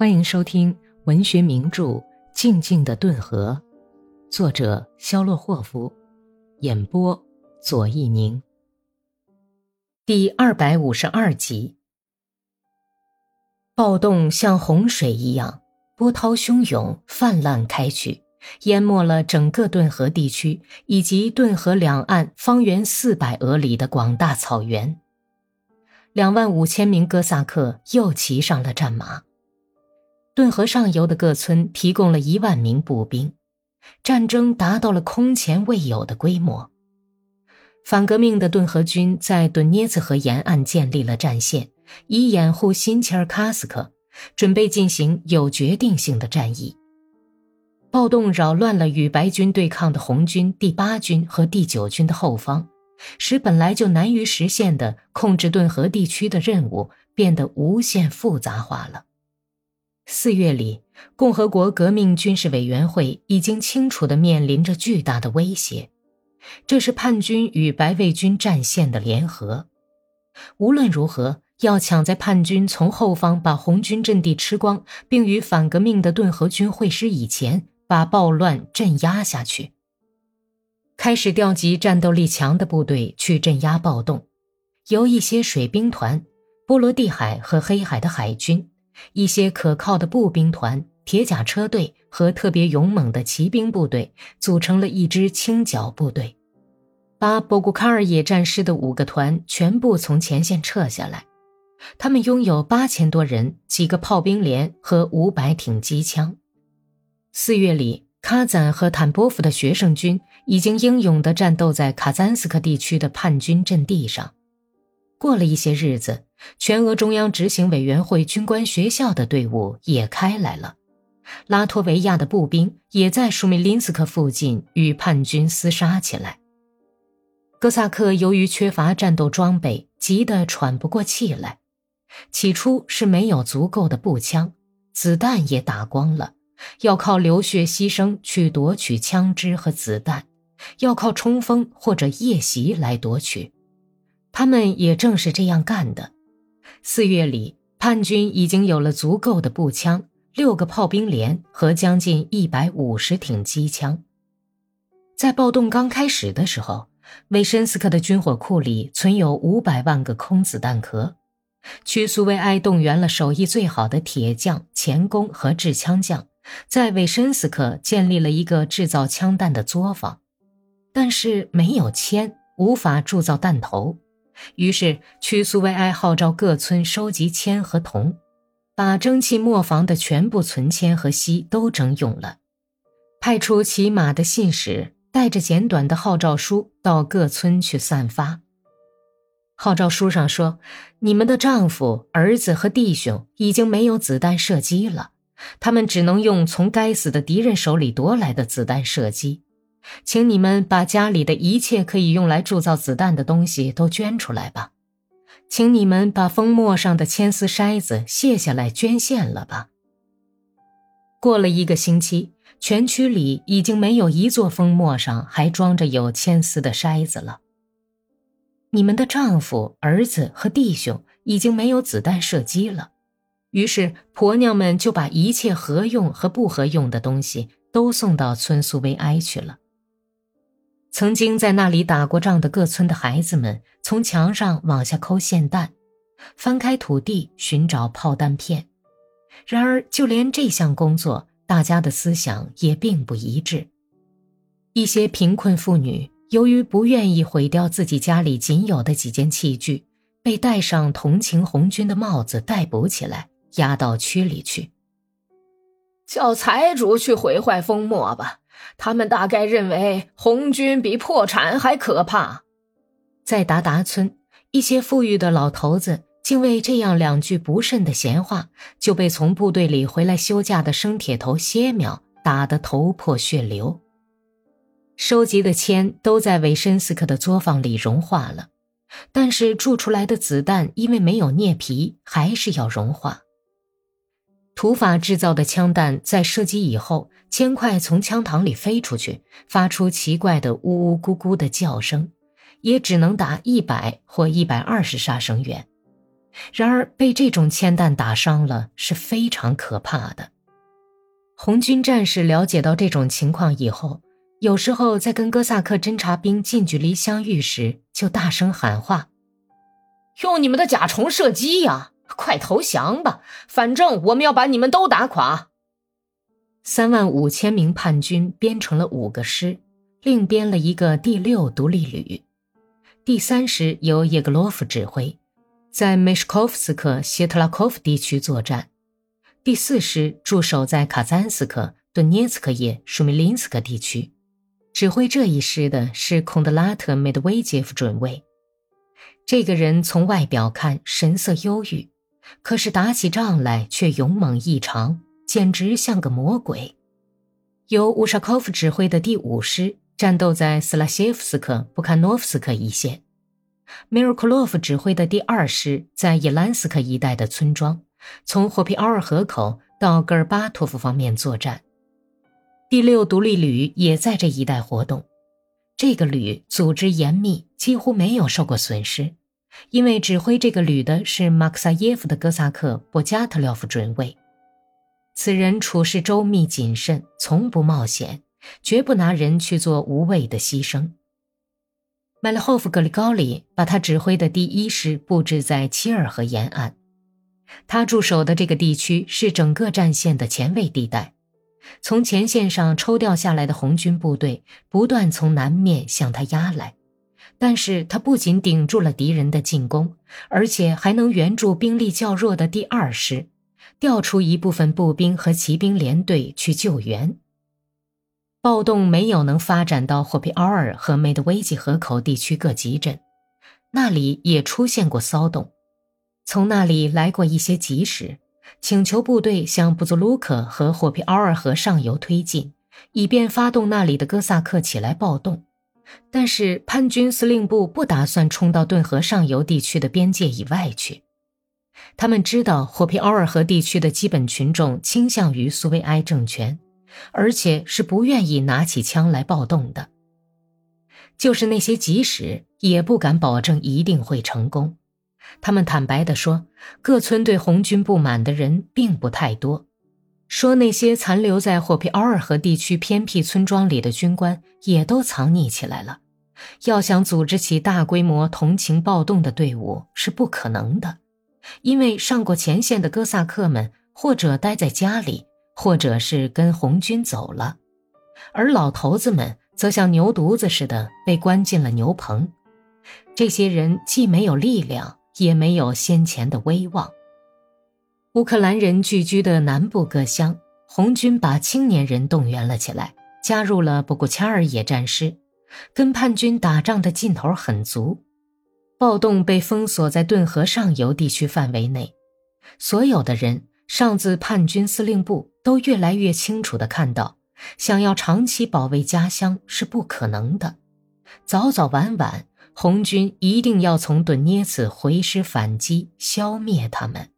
欢迎收听文学名著《静静的顿河》，作者肖洛霍夫，演播左一宁。第二百五十二集。暴动像洪水一样波涛汹涌、泛滥开去，淹没了整个顿河地区以及顿河两岸方圆四百俄里的广大草原。两万五千名哥萨克又骑上了战马。顿河上游的各村提供了一万名步兵，战争达到了空前未有的规模。反革命的顿河军在顿涅茨河沿岸建立了战线，以掩护新切尔卡斯克，准备进行有决定性的战役。暴动扰乱了与白军对抗的红军第八军和第九军的后方，使本来就难于实现的控制顿河地区的任务变得无限复杂化了。四月里，共和国革命军事委员会已经清楚地面临着巨大的威胁，这是叛军与白卫军战线的联合。无论如何，要抢在叛军从后方把红军阵地吃光，并与反革命的顿河军会师以前，把暴乱镇压下去。开始调集战斗力强的部队去镇压暴动，由一些水兵团、波罗的海和黑海的海军。一些可靠的步兵团、铁甲车队和特别勇猛的骑兵部队组成了一支轻脚部队，把博古卡尔野战师的五个团全部从前线撤下来。他们拥有八千多人、几个炮兵连和五百挺机枪。四月里，卡赞和坦波夫的学生军已经英勇地战斗在卡赞斯克地区的叛军阵地上。过了一些日子。全俄中央执行委员会军官学校的队伍也开来了，拉脱维亚的步兵也在舒米林斯克附近与叛军厮杀起来。哥萨克由于缺乏战斗装备，急得喘不过气来。起初是没有足够的步枪，子弹也打光了，要靠流血牺牲去夺取枪支和子弹，要靠冲锋或者夜袭来夺取。他们也正是这样干的。四月里，叛军已经有了足够的步枪、六个炮兵连和将近一百五十挺机枪。在暴动刚开始的时候，维申斯克的军火库里存有五百万个空子弹壳。屈苏维埃动员了手艺最好的铁匠、钳工和制枪匠，在维申斯克建立了一个制造枪弹的作坊，但是没有铅，无法铸造弹头。于是，屈苏维埃号召各村收集铅和铜，把蒸汽磨坊的全部存铅和锡都征用了，派出骑马的信使带着简短的号召书到各村去散发。号召书上说：“你们的丈夫、儿子和弟兄已经没有子弹射击了，他们只能用从该死的敌人手里夺来的子弹射击。”请你们把家里的一切可以用来铸造子弹的东西都捐出来吧，请你们把封墨上的铅丝筛子卸下来捐献了吧。过了一个星期，全区里已经没有一座封墨上还装着有铅丝的筛子了。你们的丈夫、儿子和弟兄已经没有子弹射击了，于是婆娘们就把一切合用和不合用的东西都送到村苏维埃去了。曾经在那里打过仗的各村的孩子们，从墙上往下抠霰弹，翻开土地寻找炮弹片。然而，就连这项工作，大家的思想也并不一致。一些贫困妇女由于不愿意毁掉自己家里仅有的几件器具，被戴上同情红军的帽子逮捕起来，押到区里去。叫财主去毁坏封墨吧。他们大概认为红军比破产还可怕。在达达村，一些富裕的老头子竟为这样两句不慎的闲话，就被从部队里回来休假的生铁头歇苗打得头破血流。收集的铅都在维申斯克的作坊里融化了，但是铸出来的子弹因为没有镍皮，还是要融化。土法制造的枪弹在射击以后，铅块从枪膛里飞出去，发出奇怪的呜呜咕咕的叫声，也只能打一百或一百二十杀伤远。然而被这种铅弹打伤了是非常可怕的。红军战士了解到这种情况以后，有时候在跟哥萨克侦察兵近距离相遇时，就大声喊话：“用你们的甲虫射击呀！快投降吧，反正我们要把你们都打垮。”三万五千名叛军编成了五个师，另编了一个第六独立旅。第三师由叶格罗夫指挥，在梅什科夫斯克、谢特拉科夫地区作战。第四师驻守在卡赞斯克、顿涅茨克耶、舒梅林斯克地区。指挥这一师的是孔德拉特·梅德韦杰夫准尉。这个人从外表看神色忧郁，可是打起仗来却勇猛异常。简直像个魔鬼。由乌沙科夫指挥的第五师战斗在斯拉谢夫斯克、布卡诺夫斯克一线；梅尔库洛夫指挥的第二师在伊兰斯克一带的村庄，从霍皮奥尔河口到戈尔巴托夫方面作战。第六独立旅也在这一带活动。这个旅组织严密，几乎没有受过损失，因为指挥这个旅的是马克萨耶夫的哥萨克波加特廖夫准尉。此人处事周密谨慎，从不冒险，绝不拿人去做无谓的牺牲。麦勒霍夫格里高里把他指挥的第一师布置在切尔河沿岸，他驻守的这个地区是整个战线的前卫地带。从前线上抽调下来的红军部队不断从南面向他压来，但是他不仅顶住了敌人的进攻，而且还能援助兵力较弱的第二师。调出一部分步兵和骑兵连队去救援。暴动没有能发展到霍皮奥尔和梅德韦吉河口地区各集镇，那里也出现过骚动。从那里来过一些急使，请求部队向布祖卢克和霍皮奥尔河上游推进，以便发动那里的哥萨克起来暴动。但是叛军司令部不打算冲到顿河上游地区的边界以外去。他们知道霍皮奥尔河地区的基本群众倾向于苏维埃政权，而且是不愿意拿起枪来暴动的。就是那些即使也不敢保证一定会成功。他们坦白地说，各村对红军不满的人并不太多，说那些残留在霍皮奥尔河地区偏僻村庄里的军官也都藏匿起来了。要想组织起大规模同情暴动的队伍是不可能的。因为上过前线的哥萨克们，或者待在家里，或者是跟红军走了，而老头子们则像牛犊子似的被关进了牛棚。这些人既没有力量，也没有先前的威望。乌克兰人聚居的南部各乡，红军把青年人动员了起来，加入了布古恰尔野战师，跟叛军打仗的劲头很足。暴动被封锁在顿河上游地区范围内，所有的人上自叛军司令部都越来越清楚地看到，想要长期保卫家乡是不可能的。早早晚晚，红军一定要从顿涅茨回师反击，消灭他们。